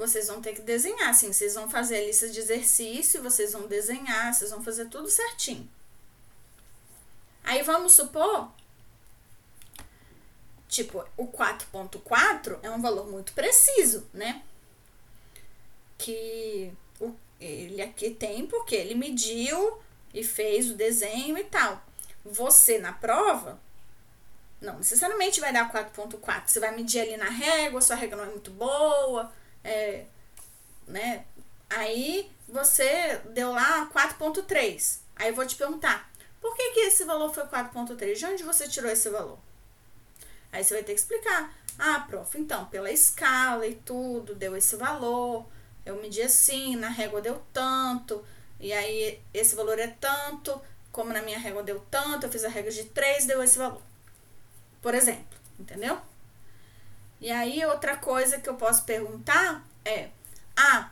Vocês vão ter que desenhar, assim, vocês vão fazer a lista de exercício, vocês vão desenhar, vocês vão fazer tudo certinho. Aí vamos supor, tipo, o 4.4 é um valor muito preciso, né? Que o, ele aqui tem porque ele mediu e fez o desenho e tal. Você na prova, não necessariamente vai dar 4.4. Você vai medir ali na régua, sua régua não é muito boa, é, né? Aí você deu lá 4.3. Aí eu vou te perguntar, por que, que esse valor foi 4.3? De onde você tirou esse valor? Aí você vai ter que explicar. Ah, prof, então, pela escala e tudo, deu esse valor. Eu medi assim, na régua deu tanto. E aí esse valor é tanto. Como na minha régua deu tanto, eu fiz a regra de 3, deu esse valor. Por exemplo, entendeu? E aí outra coisa que eu posso perguntar é: ah,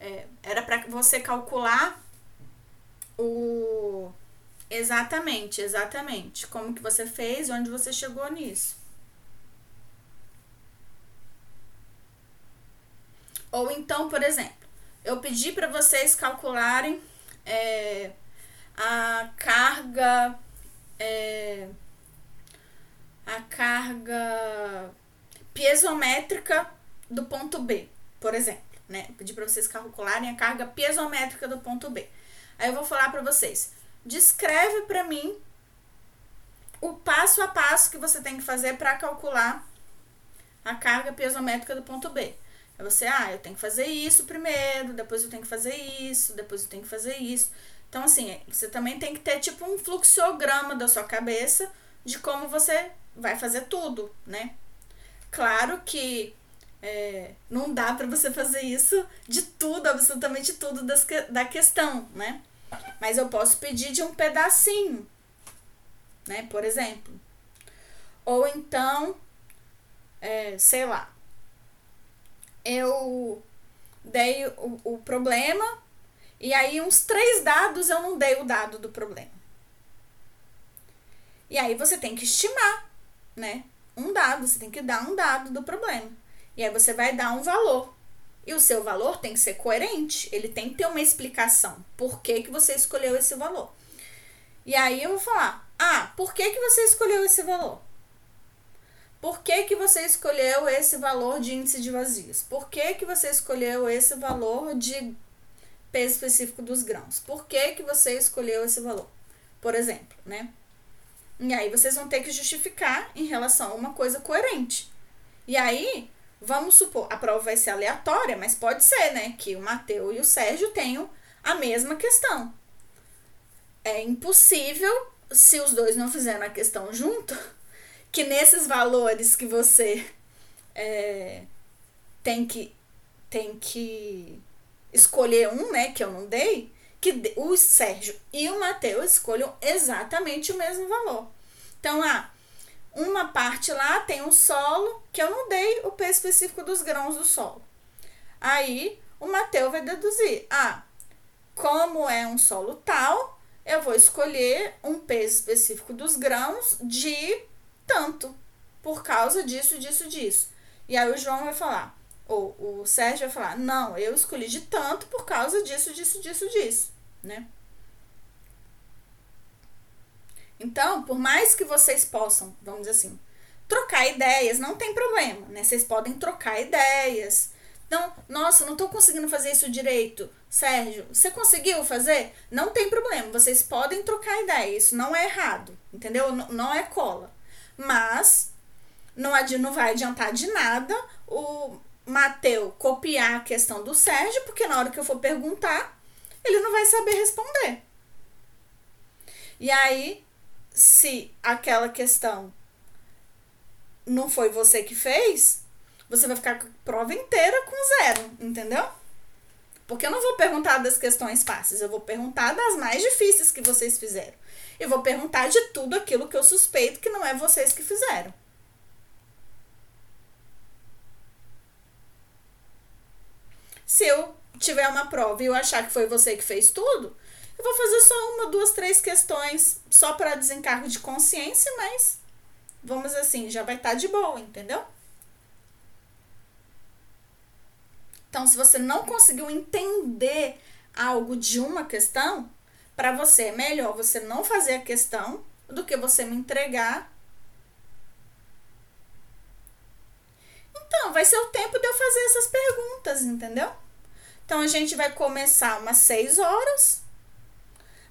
é, era para você calcular o exatamente, exatamente, como que você fez, onde você chegou nisso. Ou então, por exemplo, eu pedi para vocês calcularem é, a carga é, a carga piezométrica do ponto B, por exemplo, né? Pedi para vocês calcularem a carga piezométrica do ponto B. Aí eu vou falar para vocês, descreve para mim o passo a passo que você tem que fazer para calcular a carga piezométrica do ponto B. Aí você, ah, eu tenho que fazer isso primeiro, depois eu tenho que fazer isso, depois eu tenho que fazer isso. Então, assim, você também tem que ter tipo um fluxograma da sua cabeça de como você vai fazer tudo, né? Claro que é, não dá para você fazer isso de tudo, absolutamente tudo das, da questão, né? Mas eu posso pedir de um pedacinho, né? Por exemplo. Ou então, é, sei lá, eu dei o, o problema e aí uns três dados eu não dei o dado do problema. E aí você tem que estimar, né? Um dado, você tem que dar um dado do problema. E aí você vai dar um valor. E o seu valor tem que ser coerente, ele tem que ter uma explicação. Por que, que você escolheu esse valor? E aí eu vou falar: "Ah, por que que você escolheu esse valor?" Por que, que você escolheu esse valor de índice de vazios? Por que, que você escolheu esse valor de peso específico dos grãos? Por que, que você escolheu esse valor? Por exemplo, né? E aí vocês vão ter que justificar em relação a uma coisa coerente. E aí, vamos supor, a prova vai ser aleatória, mas pode ser, né? Que o Mateus e o Sérgio tenham a mesma questão. É impossível, se os dois não fizeram a questão junto, que nesses valores que você é, tem que tem que escolher um, né, que eu não dei, que o Sérgio e o Matheus escolham exatamente o mesmo valor. Então, ah, uma parte lá tem um solo que eu não dei o peso específico dos grãos do solo. Aí, o Matheus vai deduzir, ah, como é um solo tal, eu vou escolher um peso específico dos grãos de tanto, por causa disso, disso, disso. E aí o João vai falar, ou o Sérgio vai falar, não, eu escolhi de tanto por causa disso, disso, disso, disso, né? Então, por mais que vocês possam, vamos dizer assim, trocar ideias, não tem problema, né? Vocês podem trocar ideias. Então, nossa, não tô conseguindo fazer isso direito. Sérgio, você conseguiu fazer? Não tem problema, vocês podem trocar ideia, isso não é errado, entendeu? Não, não é cola. Mas não, não vai adiantar de nada o Mateu copiar a questão do Sérgio, porque na hora que eu for perguntar, ele não vai saber responder. E aí, se aquela questão não foi você que fez, você vai ficar com a prova inteira com zero, entendeu? Porque eu não vou perguntar das questões fáceis, eu vou perguntar das mais difíceis que vocês fizeram. Eu vou perguntar de tudo aquilo que eu suspeito que não é vocês que fizeram. Se eu tiver uma prova e eu achar que foi você que fez tudo, eu vou fazer só uma, duas, três questões só para desencargo de consciência, mas vamos assim, já vai estar tá de boa, entendeu? Então, se você não conseguiu entender algo de uma questão, para você é melhor você não fazer a questão do que você me entregar. Então, vai ser o tempo de eu fazer essas perguntas, entendeu? Então, a gente vai começar umas seis horas.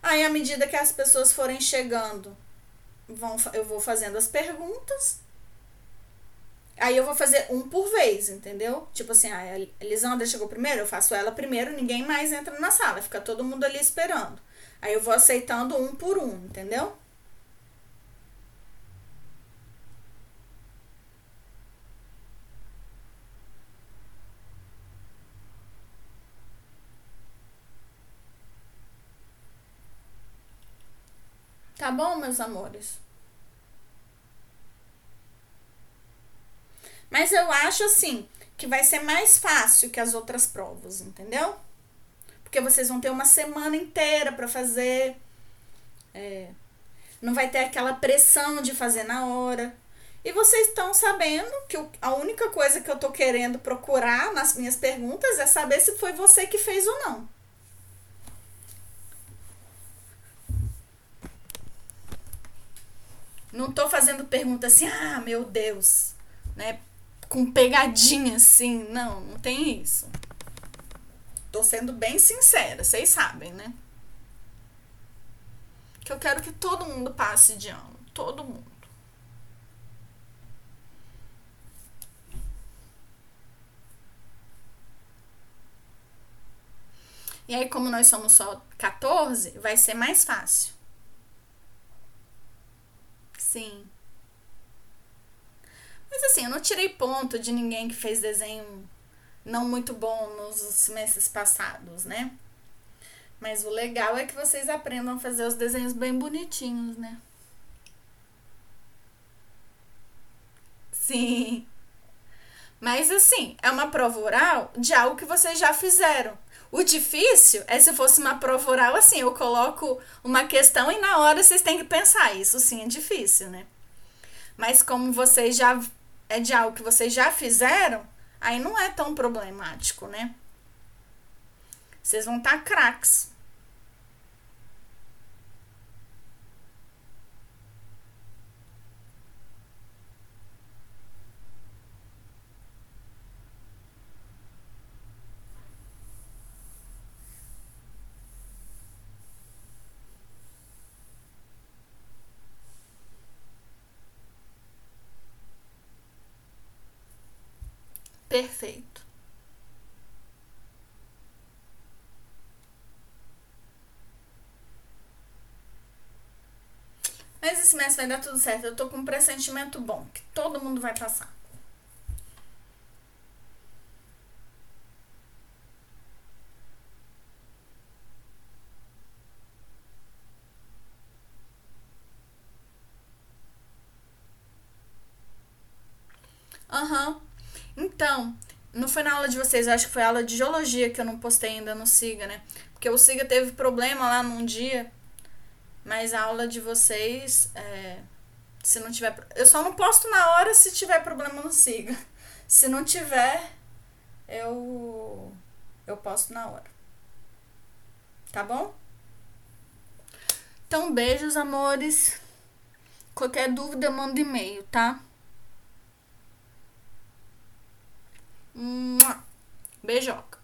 Aí, à medida que as pessoas forem chegando, vão, eu vou fazendo as perguntas. Aí eu vou fazer um por vez, entendeu? Tipo assim, a Elisandra chegou primeiro, eu faço ela primeiro, ninguém mais entra na sala, fica todo mundo ali esperando. Aí eu vou aceitando um por um, entendeu? Tá bom, meus amores? Mas eu acho assim que vai ser mais fácil que as outras provas, entendeu? Porque vocês vão ter uma semana inteira para fazer. É, não vai ter aquela pressão de fazer na hora. E vocês estão sabendo que a única coisa que eu tô querendo procurar nas minhas perguntas é saber se foi você que fez ou não. Não tô fazendo pergunta assim, ah, meu Deus, né? Com pegadinha assim. Não, não tem isso. Tô sendo bem sincera, vocês sabem, né? Que eu quero que todo mundo passe de ano. Todo mundo. E aí, como nós somos só 14, vai ser mais fácil. Sim. Mas assim, eu não tirei ponto de ninguém que fez desenho não muito bom nos meses passados, né? Mas o legal é que vocês aprendam a fazer os desenhos bem bonitinhos, né? Sim. Mas assim, é uma prova oral de algo que vocês já fizeram. O difícil é se fosse uma prova oral assim, eu coloco uma questão e na hora vocês têm que pensar. Isso sim é difícil, né? Mas como vocês já é de algo que vocês já fizeram, aí não é tão problemático, né? Vocês vão estar tá craques. Perfeito. Mas vai dar tudo certo. Eu tô com um pressentimento bom, que todo mundo vai passar. Aham. Uhum. Então, não foi na aula de vocês, acho que foi a aula de geologia que eu não postei ainda no Siga, né? Porque o Siga teve problema lá num dia, mas a aula de vocês, é, se não tiver. Eu só não posto na hora se tiver problema no Siga. Se não tiver, eu. Eu posto na hora. Tá bom? Então, beijos, amores. Qualquer dúvida, manda e-mail, tá? Beijoca.